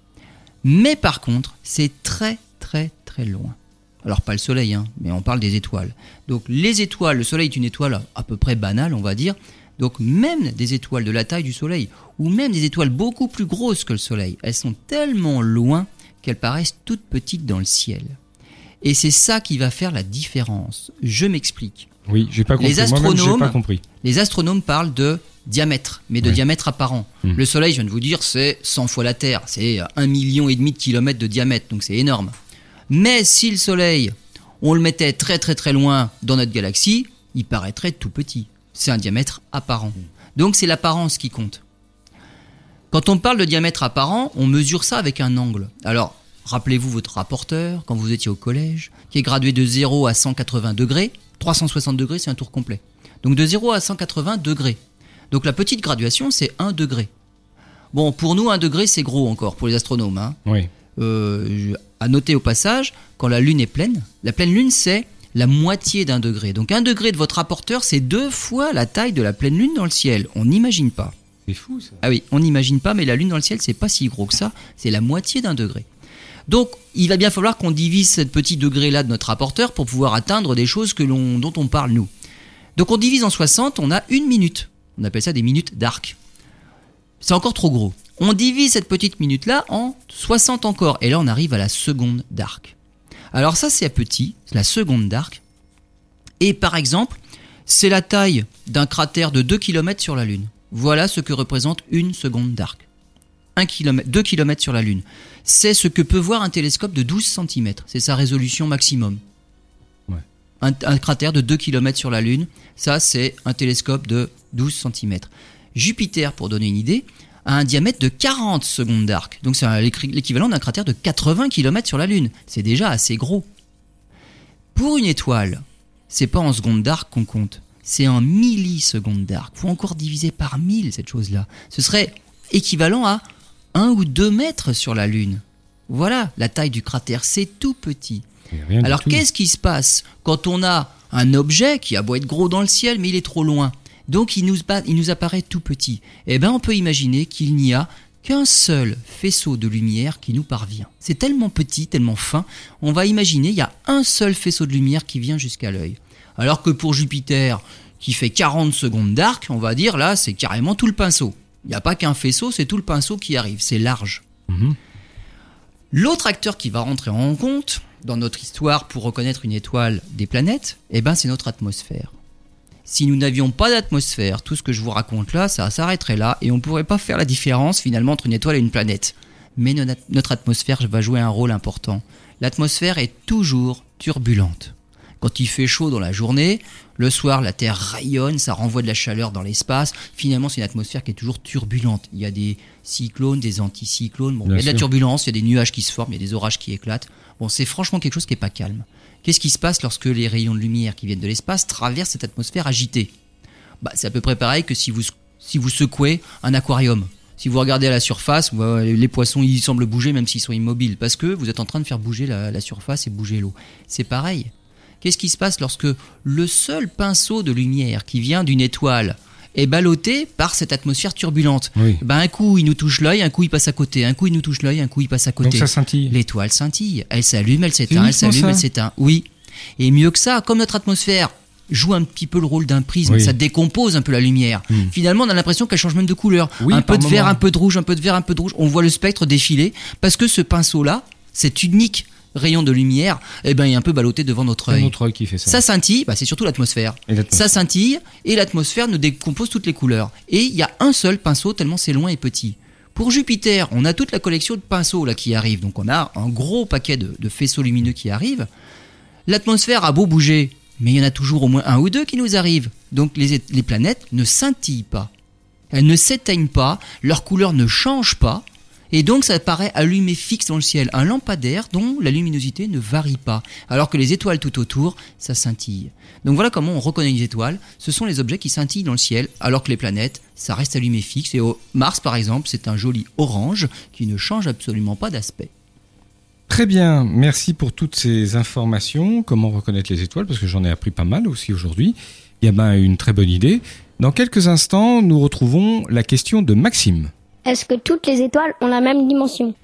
Mais par contre, c'est très très très loin. Alors pas le Soleil, hein, mais on parle des étoiles. Donc les étoiles, le Soleil est une étoile à peu près banale, on va dire. Donc même des étoiles de la taille du Soleil, ou même des étoiles beaucoup plus grosses que le Soleil, elles sont tellement loin qu'elles paraissent toutes petites dans le ciel. Et c'est ça qui va faire la différence. Je m'explique. Oui, j'ai pas compris. Les astronomes- pas compris. Les astronomes parlent de diamètre, mais de diamètre apparent. Hmm. Le Soleil, je viens de vous dire, c'est 100 fois la Terre. C'est un million et demi de kilomètres de diamètre, donc c'est énorme. Mais si le Soleil, on le mettait très très très loin dans notre galaxie, il paraîtrait tout petit. C'est un diamètre apparent. Donc c'est l'apparence qui compte. Quand on parle de diamètre apparent, on mesure ça avec un angle. Alors, rappelez-vous votre rapporteur, quand vous étiez au collège, qui est gradué de 0 à 180 degrés. 360 degrés, c'est un tour complet. Donc de 0 à 180 degrés. Donc la petite graduation, c'est 1 degré. Bon, pour nous, 1 degré, c'est gros encore, pour les astronomes. Hein. Oui. Euh, à noter au passage, quand la Lune est pleine, la pleine Lune, c'est la moitié d'un degré. Donc un degré de votre rapporteur, c'est deux fois la taille de la pleine Lune dans le ciel. On n'imagine pas. C'est fou ça. Ah oui, on n'imagine pas, mais la Lune dans le ciel, c'est pas si gros que ça. C'est la moitié d'un degré. Donc, il va bien falloir qu'on divise ce petit degré-là de notre rapporteur pour pouvoir atteindre des choses que l'on, dont on parle nous. Donc, on divise en 60, on a une minute. On appelle ça des minutes d'arc. C'est encore trop gros. On divise cette petite minute-là en 60 encore. Et là, on arrive à la seconde d'arc. Alors ça, c'est à petit, c'est la seconde d'arc. Et par exemple, c'est la taille d'un cratère de 2 km sur la Lune. Voilà ce que représente une seconde d'arc. 1 km, 2 km sur la Lune. C'est ce que peut voir un télescope de 12 cm. C'est sa résolution maximum. Ouais. Un, un cratère de 2 km sur la Lune, ça c'est un télescope de 12 cm. Jupiter, pour donner une idée, a un diamètre de 40 secondes d'arc. Donc c'est l'équivalent d'un cratère de 80 km sur la Lune. C'est déjà assez gros. Pour une étoile, c'est pas en secondes d'arc qu'on compte, c'est en millisecondes d'arc. Faut encore diviser par 1000 cette chose-là. Ce serait équivalent à 1 ou 2 mètres sur la Lune. Voilà la taille du cratère, c'est tout petit. Alors qu'est-ce qui se passe quand on a un objet qui a beau être gros dans le ciel mais il est trop loin? Donc il nous, pa- il nous apparaît tout petit. Eh bien on peut imaginer qu'il n'y a qu'un seul faisceau de lumière qui nous parvient. C'est tellement petit, tellement fin, on va imaginer il y a un seul faisceau de lumière qui vient jusqu'à l'œil. Alors que pour Jupiter, qui fait 40 secondes d'arc, on va dire là c'est carrément tout le pinceau. Il n'y a pas qu'un faisceau, c'est tout le pinceau qui arrive, c'est large. Mhm. L'autre acteur qui va rentrer en compte dans notre histoire pour reconnaître une étoile des planètes, eh ben c'est notre atmosphère. Si nous n'avions pas d'atmosphère, tout ce que je vous raconte là, ça s'arrêterait là et on ne pourrait pas faire la différence finalement entre une étoile et une planète. Mais no- notre atmosphère va jouer un rôle important. L'atmosphère est toujours turbulente. Quand il fait chaud dans la journée, le soir la Terre rayonne, ça renvoie de la chaleur dans l'espace. Finalement, c'est une atmosphère qui est toujours turbulente. Il y a des cyclones, des anticyclones. Bon, il y a de la sûr. turbulence, il y a des nuages qui se forment, il y a des orages qui éclatent. Bon, c'est franchement quelque chose qui est pas calme. Qu'est-ce qui se passe lorsque les rayons de lumière qui viennent de l'espace traversent cette atmosphère agitée? Bah, C'est à peu près pareil que si vous, si vous secouez un aquarium. Si vous regardez à la surface, voyez, les poissons ils semblent bouger même s'ils sont immobiles parce que vous êtes en train de faire bouger la, la surface et bouger l'eau. C'est pareil. Qu'est-ce qui se passe lorsque le seul pinceau de lumière qui vient d'une étoile est ballotté par cette atmosphère turbulente Oui. ben, Un coup il nous touche l'œil, un coup il passe à côté, un coup il nous touche l'œil, un coup il passe à côté. Donc ça scintille. L'étoile scintille. Elle s'allume, elle s'éteint, elle s'allume, elle s'éteint. Oui. Et mieux que ça, comme notre atmosphère joue un petit peu le rôle d'un prisme, Oui. ça décompose un peu la lumière. Hmm. Finalement, on a l'impression qu'elle change même de couleur. Oui, un peu de vert, un peu de rouge, un peu de vert, un peu de rouge. On voit le spectre défiler parce que ce pinceau-là, cet unique rayon de lumière, eh ben, est un peu ballotté devant notre œil. notre œil qui fait ça. Ça scintille, bah, c'est surtout l'atmosphère. Ça scintille et l'atmosphère nous décompose toutes les couleurs. Et il y a un seul pinceau tellement c'est loin et petit. Pour Jupiter, on a toute la collection de pinceaux là qui arrivent. Donc on a un gros paquet de, de faisceaux lumineux qui arrivent. L'atmosphère a beau bouger, mais il y en a toujours au moins un ou deux qui nous arrivent. Donc les, les planètes ne scintillent pas. Elles ne s'éteignent pas, leur couleur ne change pas. Et donc ça paraît allumé fixe dans le ciel, un lampadaire dont la luminosité ne varie pas, alors que les étoiles tout autour, ça scintille. Donc voilà comment on reconnaît les étoiles, ce sont les objets qui scintillent dans le ciel, alors que les planètes, ça reste allumé fixe. Et au Mars par exemple, c'est un joli orange qui ne change absolument pas d'aspect. Très bien, merci pour toutes ces informations. Comment reconnaître les étoiles? Parce que j'en ai appris pas mal aussi aujourd'hui. Il y a une très bonne idée. Dans quelques instants, nous retrouvons la question de Maxime. Est-ce que toutes les étoiles ont la même dimension?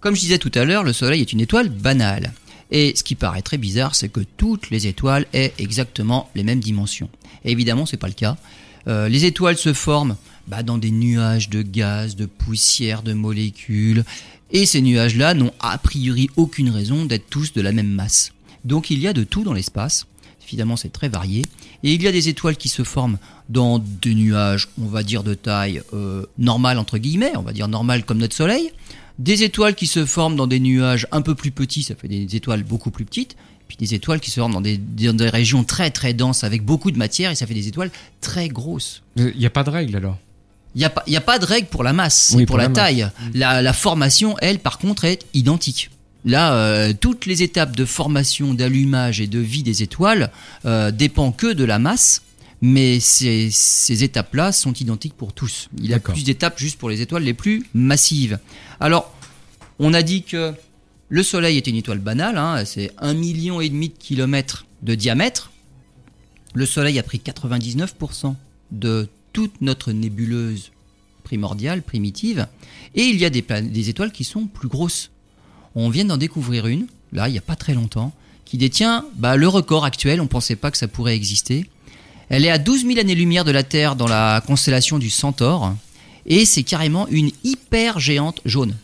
Comme je disais tout à l'heure, le Soleil est une étoile banale. Et ce qui paraît très bizarre, c'est que toutes les étoiles aient exactement les mêmes dimensions. Évidemment, c'est pas le cas. Euh, les étoiles se forment bah, dans des nuages de gaz, de poussière, de molécules. Et ces nuages-là n'ont a priori aucune raison d'être tous de la même masse. Donc il y a de tout dans l'espace. Évidemment, c'est très varié. Et il y a des étoiles qui se forment dans des nuages, on va dire de taille euh, normale, entre guillemets, on va dire normale comme notre Soleil. Des étoiles qui se forment dans des nuages un peu plus petits, ça fait des étoiles beaucoup plus petites. Puis des étoiles qui se forment dans des, dans des régions très très denses avec beaucoup de matière et ça fait des étoiles très grosses. Il n'y a pas de règle alors? Il n'y a, a pas de règle pour la masse, Oui, et pour, pour la, taille. La, la formation, elle, par contre, est identique. Là, euh, toutes les étapes de formation, d'allumage et de vie des étoiles euh, dépendent que de la masse, mais ces, ces étapes-là sont identiques pour tous. Il y a plus d'étapes juste pour les étoiles les plus massives. Alors, on a dit que le Soleil est une étoile banale, hein, c'est un million et demi de kilomètres de diamètre. Le Soleil a pris 99% de toute notre nébuleuse primordiale, primitive, et il y a des étoiles qui sont plus grosses. On vient d'en découvrir une, là, il n'y a pas très longtemps, qui détient bah, le record actuel, on ne pensait pas que ça pourrait exister. Elle est à 12 000 années-lumière de la Terre dans la constellation du Centaure, et c'est carrément une hyper géante jaune.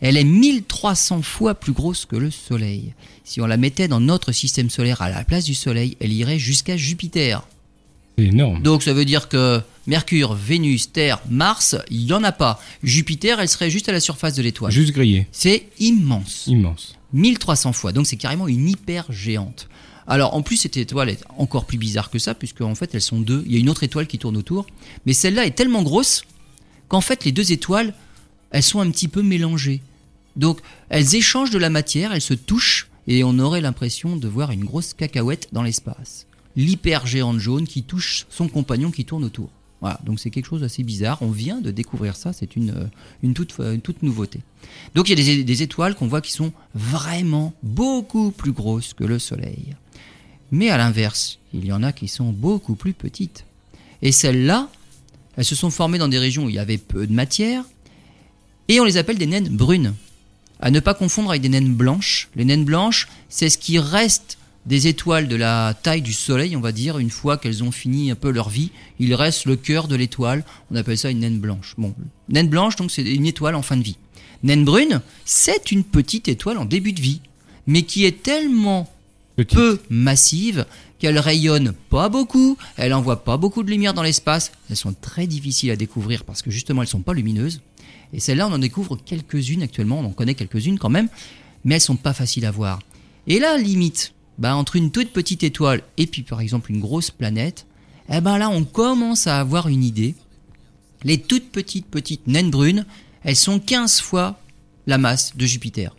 Elle est 1300 fois plus grosse que le Soleil. Si on la mettait dans notre système solaire à la place du Soleil, elle irait jusqu'à Jupiter. C'est énorme. Donc ça veut dire que Mercure, Vénus, Terre, Mars, il n'y en a pas. Jupiter, elle serait juste à la surface de l'étoile. Juste grillé. C'est immense. Immense. 1300 fois. Donc c'est carrément une hyper géante. Alors en plus cette étoile est encore plus bizarre que ça puisque en fait elles sont deux. Il y a une autre étoile qui tourne autour, mais celle-là est tellement grosse qu'en fait les deux étoiles elles sont un petit peu mélangées. Donc elles échangent de la matière, elles se touchent et on aurait l'impression de voir une grosse cacahuète dans l'espace. L'hyper géante jaune qui touche son compagnon qui tourne autour. Voilà, donc c'est quelque chose d'assez bizarre. On vient de découvrir ça, c'est une, euh, une toute nouveauté. Donc il y a des, des étoiles qu'on voit qui sont vraiment beaucoup plus grosses que le Soleil. Mais à l'inverse, il y en a qui sont beaucoup plus petites. Et celles-là, elles se sont formées dans des régions où il y avait peu de matière, et on les appelle des naines brunes. À ne pas confondre avec des naines blanches. Les naines blanches, c'est ce qui reste des étoiles de la taille du Soleil, on va dire, une fois qu'elles ont fini un peu leur vie. Il reste le cœur de l'étoile, on appelle ça une naine blanche. Bon, naine blanche, donc c'est une étoile en fin de vie. Naine brune, c'est une petite étoile en début de vie. mais qui est tellement Petite. peu massive qu'elle rayonne pas beaucoup, elle envoie pas beaucoup de lumière dans l'espace, elles sont très difficiles à découvrir parce que justement elles sont pas lumineuses. Et celles-là, on en découvre quelques-unes actuellement, on en connaît quelques-unes quand même, mais elles sont pas faciles à voir. Et là, limite, bah, entre une toute petite étoile et puis par exemple une grosse planète, eh ben là, on commence à avoir une idée. Les toutes petites petites naines brunes, elles sont 15 fois la masse de Jupiter.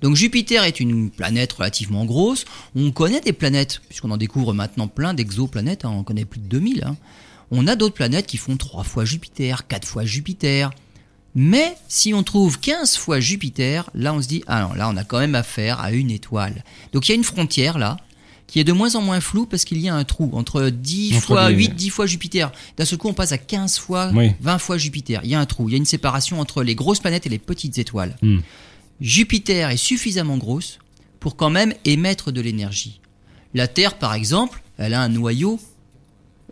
Donc Jupiter est une planète relativement grosse. On connaît des planètes, puisqu'on en découvre maintenant plein d'exoplanètes, hein, on connaît plus de 2000. hein. On a d'autres planètes qui font 3 fois Jupiter, 4 fois Jupiter. Mais si on trouve 15 fois Jupiter, là on se dit, ah non, là on a quand même affaire à une étoile. Donc il y a une frontière là, qui est de moins en moins floue parce qu'il y a un trou entre 10 Entre fois les- 8, 10 fois Jupiter. D'un seul coup on passe à 15 fois, Oui. 20 fois Jupiter. Il y a un trou, il y a une séparation entre les grosses planètes et les petites étoiles. Hmm. Jupiter est suffisamment grosse pour quand même émettre de l'énergie. La Terre, par exemple, elle a un noyau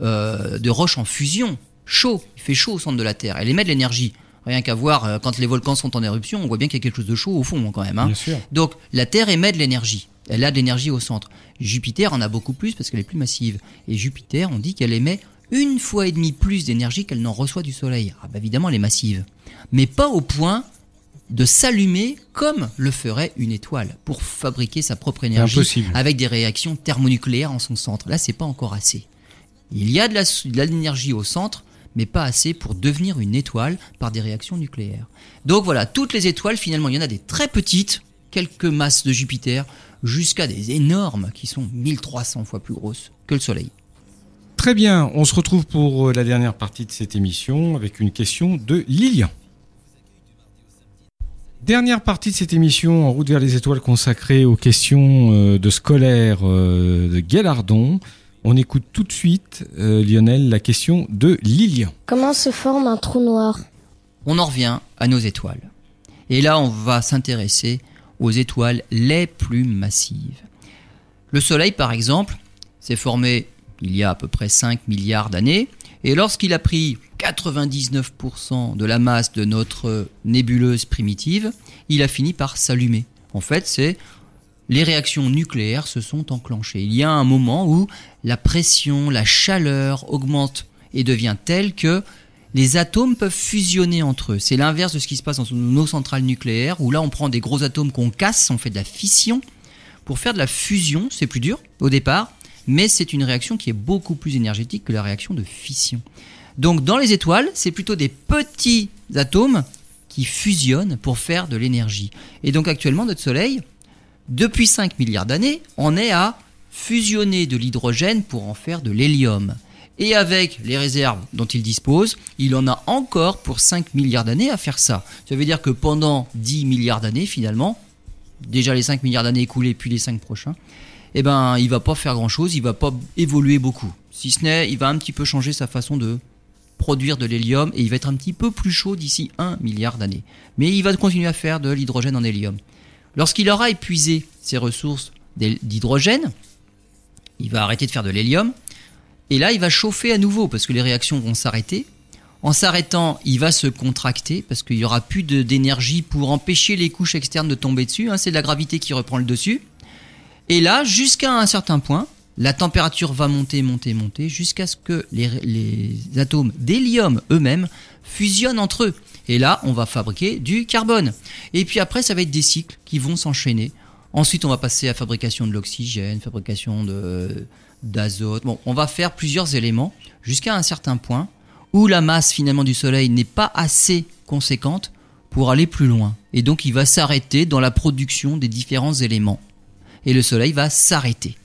euh, de roche en fusion, chaud. Il fait chaud au centre de la Terre. Elle émet de l'énergie. Rien qu'à voir, euh, quand les volcans sont en éruption, on voit bien qu'il y a quelque chose de chaud au fond quand même. hein. Bien sûr. Donc la Terre émet de l'énergie. Elle a de l'énergie au centre. Jupiter en a beaucoup plus parce qu'elle est plus massive. Et Jupiter, on dit qu'elle émet une fois et demie plus d'énergie qu'elle n'en reçoit du Soleil. Ah bah évidemment, elle est massive. Mais pas au point de s'allumer comme le ferait une étoile pour fabriquer sa propre énergie impossible. avec des réactions thermonucléaires en son centre. Là, c'est pas encore assez. Il y a de l'énergie au centre, mais pas assez pour devenir une étoile par des réactions nucléaires. Donc voilà, toutes les étoiles, finalement, il y en a des très petites, quelques masses de Jupiter, jusqu'à des énormes qui sont 1300 fois plus grosses que le Soleil. Très bien, on se retrouve pour euh, la dernière partie de cette émission avec une question de Lilian. Dernière partie de cette émission en route vers les étoiles consacrée aux questions euh, de scolaires euh, de Galardon. On écoute tout de suite, euh, Lionel, la question de Lilian. Comment se forme un trou noir? On en revient à nos étoiles. Et là, on va s'intéresser aux étoiles les plus massives. Le Soleil, par exemple, s'est formé il y a à peu près 5 milliards d'années, et lorsqu'il a pris 99% de la masse de notre nébuleuse primitive, il a fini par s'allumer. En fait, c'est les réactions nucléaires se sont enclenchées. Il y a un moment où la pression, la chaleur augmente et devient telle que les atomes peuvent fusionner entre eux. C'est l'inverse de ce qui se passe dans nos centrales nucléaires, où là on prend des gros atomes qu'on casse, on fait de la fission. Pour faire de la fusion, c'est plus dur au départ, mais c'est une réaction qui est beaucoup plus énergétique que la réaction de fission. Donc dans les étoiles, c'est plutôt des petits atomes qui fusionnent pour faire de l'énergie. Et donc actuellement, notre Soleil, depuis 5 milliards d'années, on est à fusionner de l'hydrogène pour en faire de l'hélium. Et avec les réserves dont il dispose, il en a encore pour 5 milliards d'années à faire ça. Ça veut dire que pendant 10 milliards d'années, finalement, déjà les 5 milliards d'années écoulées, puis les 5 prochains, eh ben, il va pas faire grand chose, il va pas évoluer beaucoup. Si ce n'est, il va un petit peu changer sa façon de produire de l'hélium et il va être un petit peu plus chaud d'ici 1 milliard d'années. Mais il va continuer à faire de l'hydrogène en hélium. Lorsqu'il aura épuisé ses ressources d'hydrogène, il va arrêter de faire de l'hélium et là il va chauffer à nouveau parce que les réactions vont s'arrêter. En s'arrêtant, il va se contracter parce qu'il n'y aura plus de- d'énergie pour empêcher les couches externes de tomber dessus. hein. C'est la gravité qui reprend le dessus. Et là, jusqu'à un certain point, la température va monter, monter, monter, jusqu'à ce que les atomes d'hélium eux-mêmes fusionnent entre eux. Et là, on va fabriquer du carbone. Et puis après, ça va être des cycles qui vont s'enchaîner. Ensuite, on va passer à fabrication de l'oxygène, fabrication de d'azote. Bon, on va faire plusieurs éléments jusqu'à un certain point où la masse finalement du Soleil n'est pas assez conséquente pour aller plus loin. Et donc, il va s'arrêter dans la production des différents éléments et le soleil va s'arrêter.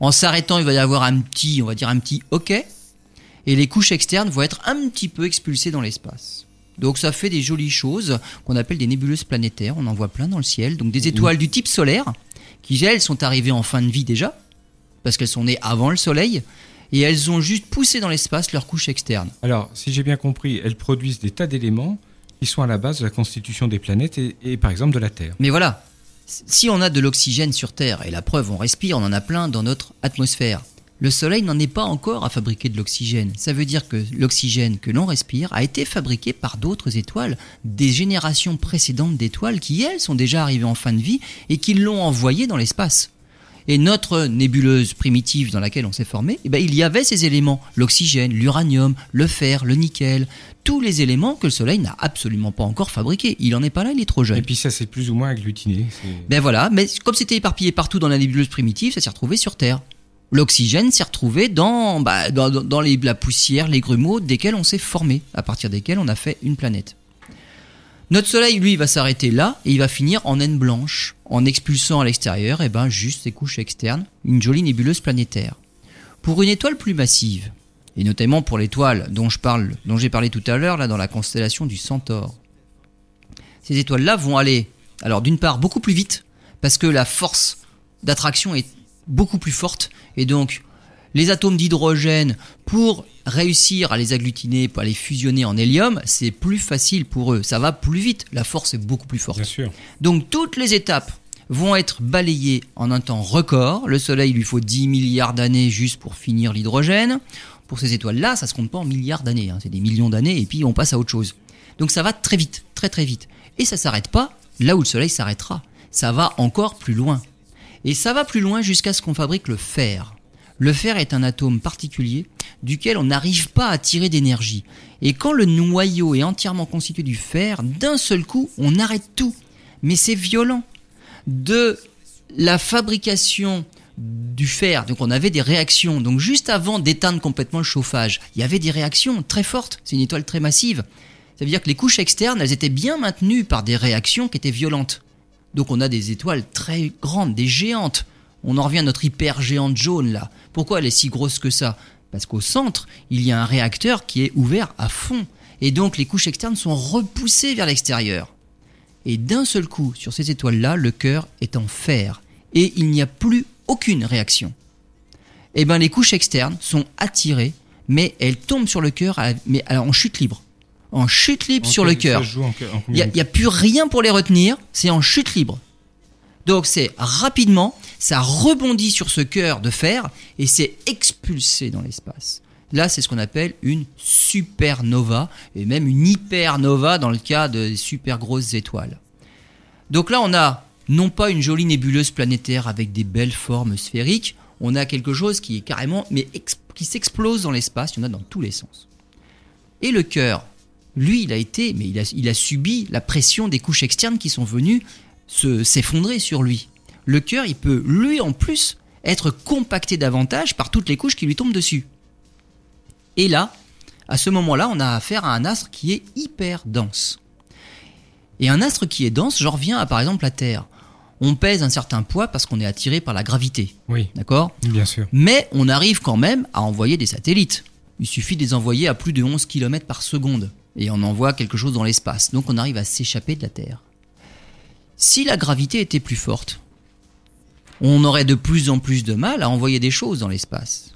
En s'arrêtant, il va y avoir un petit, on va dire un petit OK, et les couches externes vont être un petit peu expulsées dans l'espace. Donc ça fait des jolies choses qu'on appelle des nébuleuses planétaires, on en voit plein dans le ciel, donc des étoiles du type solaire, qui elles sont arrivées en fin de vie déjà, parce qu'elles sont nées avant le soleil, et elles ont juste poussé dans l'espace leurs couches externes. Alors, si j'ai bien compris, elles produisent des tas d'éléments qui sont à la base de la constitution des planètes et, et par exemple de la Terre. Mais voilà, si on a de l'oxygène sur Terre, et la preuve, on respire, on en a plein dans notre atmosphère, Le Soleil n'en est pas encore à fabriquer de l'oxygène. Ça veut dire que l'oxygène que l'on respire a été fabriqué par d'autres étoiles, des générations précédentes d'étoiles qui, elles, sont déjà arrivées en fin de vie et qui l'ont envoyé dans l'espace. Et notre nébuleuse primitive dans laquelle on s'est formé, eh ben, il y avait ces éléments, l'oxygène, l'uranium, le fer, le nickel, tous les éléments que le Soleil n'a absolument pas encore fabriqués. Il en est pas là, il est trop jeune. Et puis ça, c'est plus ou moins agglutiné. Ben voilà, mais comme c'était éparpillé partout dans la nébuleuse primitive, ça s'est retrouvé sur Terre. L'oxygène s'est retrouvé dans, bah, la poussière, les grumeaux desquels on s'est formé, à partir desquels on a fait une planète. Notre Soleil, lui, va s'arrêter là et il va finir en naine blanche, en expulsant à l'extérieur eh ben, juste ses couches externes, une jolie nébuleuse planétaire. Pour une étoile plus massive, et notamment pour l'étoile dont dont j'ai parlé tout à l'heure, là dans la constellation du Centaure, ces étoiles-là vont aller, alors d'une part, beaucoup plus vite, parce que la force d'attraction est beaucoup plus forte, et donc les atomes d'hydrogène, pour réussir à les agglutiner, à les fusionner en hélium, c'est plus facile pour eux, ça va plus vite, la force est beaucoup plus forte. Bien sûr. Donc toutes les étapes vont être balayées en un temps record. Le Soleil il lui faut 10 milliards d'années juste pour finir l'hydrogène. Pour ces étoiles-là, ça se compte pas en milliards d'années, hein. c'est des millions d'années et puis on passe à autre chose. Donc ça va très vite, très très vite. Et ça s'arrête pas là où le Soleil s'arrêtera. Ça va encore plus loin. Et ça va plus loin jusqu'à ce qu'on fabrique le fer. Le fer est un atome particulier duquel on n'arrive pas à tirer d'énergie. Et quand le noyau est entièrement constitué du fer, d'un seul coup, on arrête tout. Mais c'est violent. De la fabrication du fer, donc on avait des réactions. Donc juste avant d'éteindre complètement le chauffage, il y avait des réactions très fortes. C'est une étoile très massive. Ça veut dire que les couches externes, elles étaient bien maintenues par des réactions qui étaient violentes. Donc on a des étoiles très grandes, des géantes. On en revient à notre hyper géante jaune là. Pourquoi elle est si grosse que ça? Parce qu'au centre, il y a un réacteur qui est ouvert à fond. Et donc les couches externes sont repoussées vers l'extérieur. Et d'un seul coup, sur ces étoiles-là, le cœur est en fer. Et il n'y a plus aucune réaction. Eh bien, les couches externes sont attirées, mais elles tombent sur le cœur, mais en chute libre. En chute libre En sur le cœur. Il n'y a, plus rien pour les retenir, c'est en chute libre. Donc c'est rapidement, ça rebondit sur ce cœur de fer et c'est expulsé dans l'espace. Là, c'est ce qu'on appelle une supernova et même une hypernova dans le cas de super grosses étoiles. Donc là, on a non pas une jolie nébuleuse planétaire avec des belles formes sphériques, on a quelque chose qui est carrément, mais qui s'explose dans l'espace, il y en a dans tous les sens. Et le cœur, lui, il a été, mais il a, il a subi la pression des couches externes qui sont venues se- s'effondrer sur lui. Le cœur, il peut, lui en plus, être compacté davantage par toutes les couches qui lui tombent dessus. Et là, à ce moment-là, on a affaire à un astre qui est hyper dense. Et un astre qui est dense, j'en reviens à par exemple la Terre. On pèse un certain poids parce qu'on est attiré par la gravité. Oui, D'accord? Bien sûr. mais on arrive quand même à envoyer des satellites. Il suffit de les envoyer à plus de 11 km par seconde. Et on envoie quelque chose dans l'espace. Donc on arrive à s'échapper de la Terre. Si la gravité était plus forte, on aurait de plus en plus de mal à envoyer des choses dans l'espace.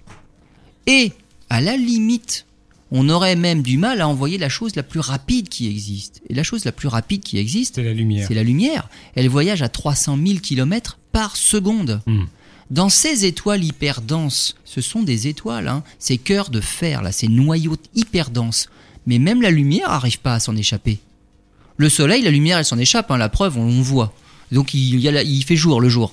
Et, à la limite, on aurait même du mal à envoyer la chose la plus rapide qui existe. Et la chose la plus rapide qui existe, C'est la lumière. c'est la lumière. Elle voyage à 300 000 km par seconde. Hmm. Dans ces étoiles hyper denses, ce sont des étoiles, hein, ces cœurs de fer, là, ces noyaux hyper denses. Mais même la lumière n'arrive pas à s'en échapper. Le soleil, la lumière, elle s'en échappe, hein, la preuve, on, on voit. Donc il, y a il fait jour le jour.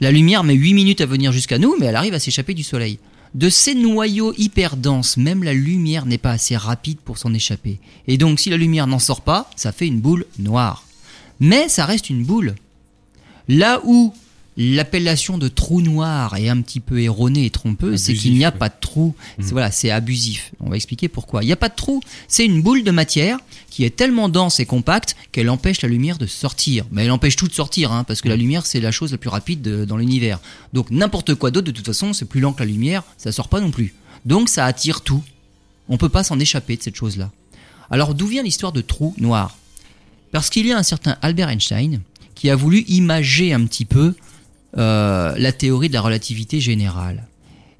La lumière met 8 minutes à venir jusqu'à nous, mais elle arrive à s'échapper du soleil. De ces noyaux hyper denses, même la lumière n'est pas assez rapide pour s'en échapper. Et donc si la lumière n'en sort pas, ça fait une boule noire. Mais ça reste une boule. Là où l'appellation de trou noir est un petit peu erronée et trompeuse, c'est qu'il n'y a ouais. pas de trou. C'est- Voilà, c'est abusif. On va expliquer pourquoi. Il n'y a pas de trou. C'est une boule de matière qui est tellement dense et compacte qu'elle empêche la lumière de sortir. Mais elle empêche tout de sortir, hein, parce que la lumière c'est la chose la plus rapide de- dans l'univers. Donc n'importe quoi d'autre, de toute façon, c'est plus lent que la lumière, ça sort pas non plus. Donc ça attire tout. On peut pas s'en échapper de cette chose-là. Alors d'où vient l'histoire de trou noir? Parce qu'il y a un certain Albert Einstein qui a voulu imager un petit peu euh, la théorie de la relativité générale.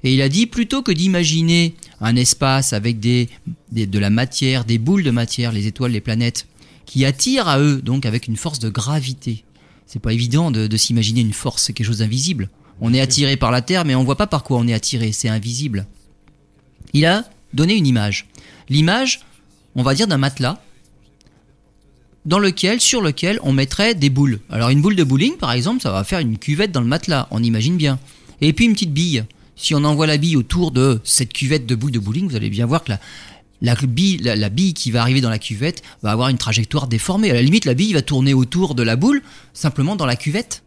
Et il a dit plutôt que d'imaginer un espace avec des, de la matière, des boules de matière, les étoiles, les planètes, qui attirent à eux, donc avec une force de gravité. C'est pas évident de, de s'imaginer une force, c'est quelque chose d'invisible. On est attiré par la Terre, mais on voit pas par quoi on est attiré, c'est invisible. Il a donné une image. L'image, on va dire d'un matelas, dans lequel, sur lequel on mettrait des boules. Alors une boule de bowling, par exemple, ça va faire une cuvette dans le matelas, on imagine bien. Et puis une petite bille. Si on envoie la bille autour de cette cuvette de boules de bowling, vous allez bien voir que la, la bille, la, bille qui va arriver dans la cuvette va avoir une trajectoire déformée. À la limite, la bille va tourner autour de la boule, simplement dans la cuvette.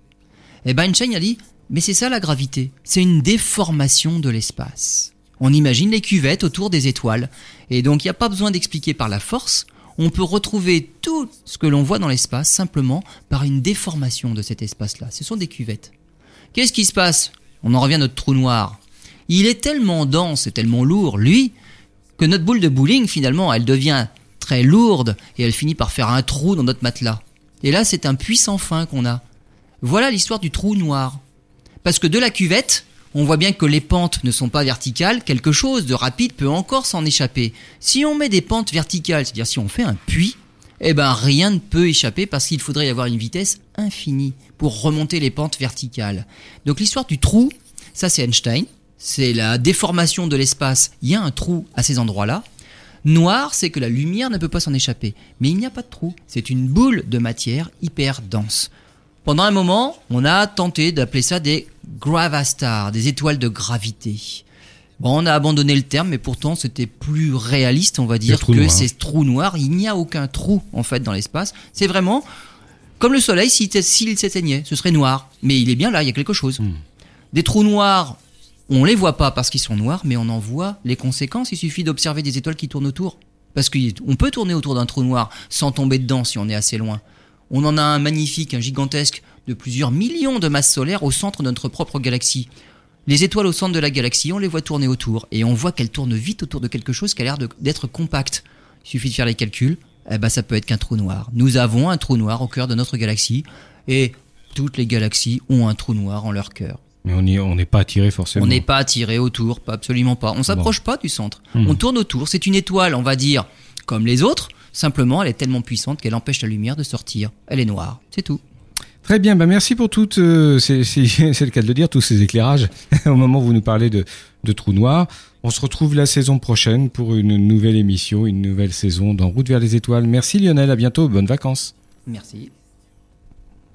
Et ben Einstein a dit, mais c'est ça la gravité. C'est une déformation de l'espace. On imagine les cuvettes autour des étoiles. Et donc il n'y a pas besoin d'expliquer par la force, on peut retrouver tout ce que l'on voit dans l'espace simplement par une déformation de cet espace-là. Ce sont des cuvettes. Qu'est-ce qui se passe? On en revient à notre trou noir. Il est tellement dense et tellement lourd, lui, que notre boule de bowling, finalement, elle devient très lourde et elle finit par faire un trou dans notre matelas. Et là, c'est un puissant fin qu'on a. Voilà l'histoire du trou noir. Parce que de la cuvette, on voit bien que les pentes ne sont pas verticales, quelque chose de rapide peut encore s'en échapper. Si on met des pentes verticales, c'est-à-dire si on fait un puits, eh ben rien ne peut échapper parce qu'il faudrait y avoir une vitesse infinie pour remonter les pentes verticales. Donc l'histoire du trou, ça c'est Einstein, c'est la déformation de l'espace, il y a un trou à ces endroits-là. Noir, c'est que la lumière ne peut pas s'en échapper. Mais il n'y a pas de trou, c'est une boule de matière hyper dense. Pendant un moment, on a tenté d'appeler ça des gravastars, des étoiles de gravité. Bon, on a abandonné le terme, mais pourtant c'était plus réaliste, on va dire, que ces trous noirs. Il n'y a aucun trou en fait dans l'espace. C'est vraiment comme le Soleil s'il s'éteignait, ce serait noir. Mais il est bien là, il y a quelque chose. Hmm. Des trous noirs, on les voit pas parce qu'ils sont noirs, mais on en voit les conséquences. Il suffit d'observer des étoiles qui tournent autour. Parce qu'on peut tourner autour d'un trou noir sans tomber dedans si on est assez loin. On en a un magnifique, un gigantesque, de plusieurs millions de masses solaires au centre de notre propre galaxie. Les étoiles au centre de la galaxie, on les voit tourner autour, et on voit qu'elles tournent vite autour de quelque chose qui a l'air d'être compact. Il suffit de faire les calculs, eh ben ça peut être qu'un trou noir. Nous avons un trou noir au cœur de notre galaxie, et toutes les galaxies ont un trou noir en leur cœur. Mais on n'est pas attiré forcément. On n'est pas attiré autour, pas absolument pas. On s'approche pas du centre. Hmm. On tourne autour. C'est une étoile, on va dire, comme les autres, Simplement, elle est tellement puissante qu'elle empêche la lumière de sortir. Elle est noire, c'est tout. Très bien, bah merci pour toutes, euh, <laughs> c'est le cas de le dire, tous ces éclairages <laughs> au moment où vous nous parlez de, de trous noirs. On se retrouve la saison prochaine pour une nouvelle émission, une nouvelle saison dans Route vers les étoiles. Merci Lionel, à bientôt, bonnes vacances. Merci.